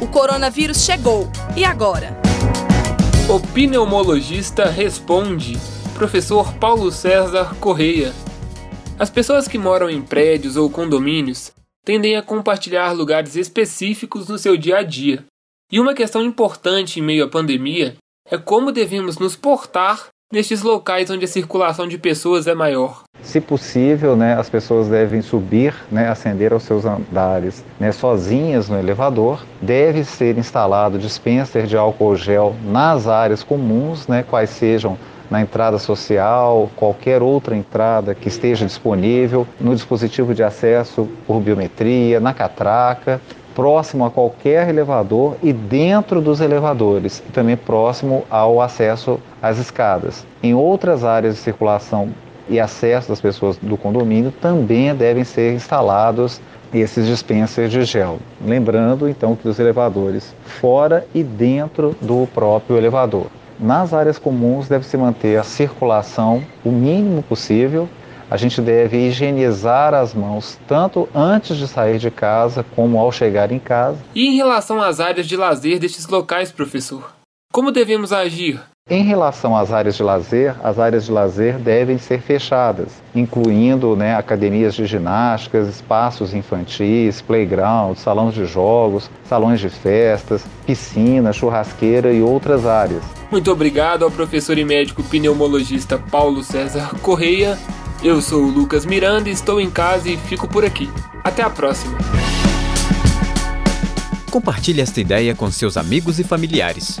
O coronavírus chegou. E agora? O pneumologista responde. Professor Paulo César Correia. As pessoas que moram em prédios ou condomínios tendem a compartilhar lugares específicos no seu dia a dia. E uma questão importante em meio à pandemia é como devemos nos portar nestes locais onde a circulação de pessoas é maior. Se possível, né, as pessoas devem subir, né, ascender aos seus andares né, sozinhas no elevador. Deve ser instalado dispenser de álcool gel nas áreas comuns, né, quais sejam na entrada social, qualquer outra entrada que esteja disponível, no dispositivo de acesso por biometria, na catraca, próximo a qualquer elevador e dentro dos elevadores, e também próximo ao acesso às escadas. Em outras áreas de circulação e acesso das pessoas do condomínio também devem ser instalados esses dispensers de gel. Lembrando então que os elevadores fora e dentro do próprio elevador. Nas áreas comuns deve-se manter a circulação o mínimo possível. A gente deve higienizar as mãos tanto antes de sair de casa como ao chegar em casa. E em relação às áreas de lazer destes locais, professor? Como devemos agir? Em relação às áreas de lazer, as áreas de lazer devem ser fechadas, incluindo né, academias de ginásticas, espaços infantis, playground, salões de jogos, salões de festas, piscina, churrasqueira e outras áreas. Muito obrigado ao professor e médico pneumologista Paulo César Correia. Eu sou o Lucas Miranda, estou em casa e fico por aqui. Até a próxima. Compartilhe esta ideia com seus amigos e familiares.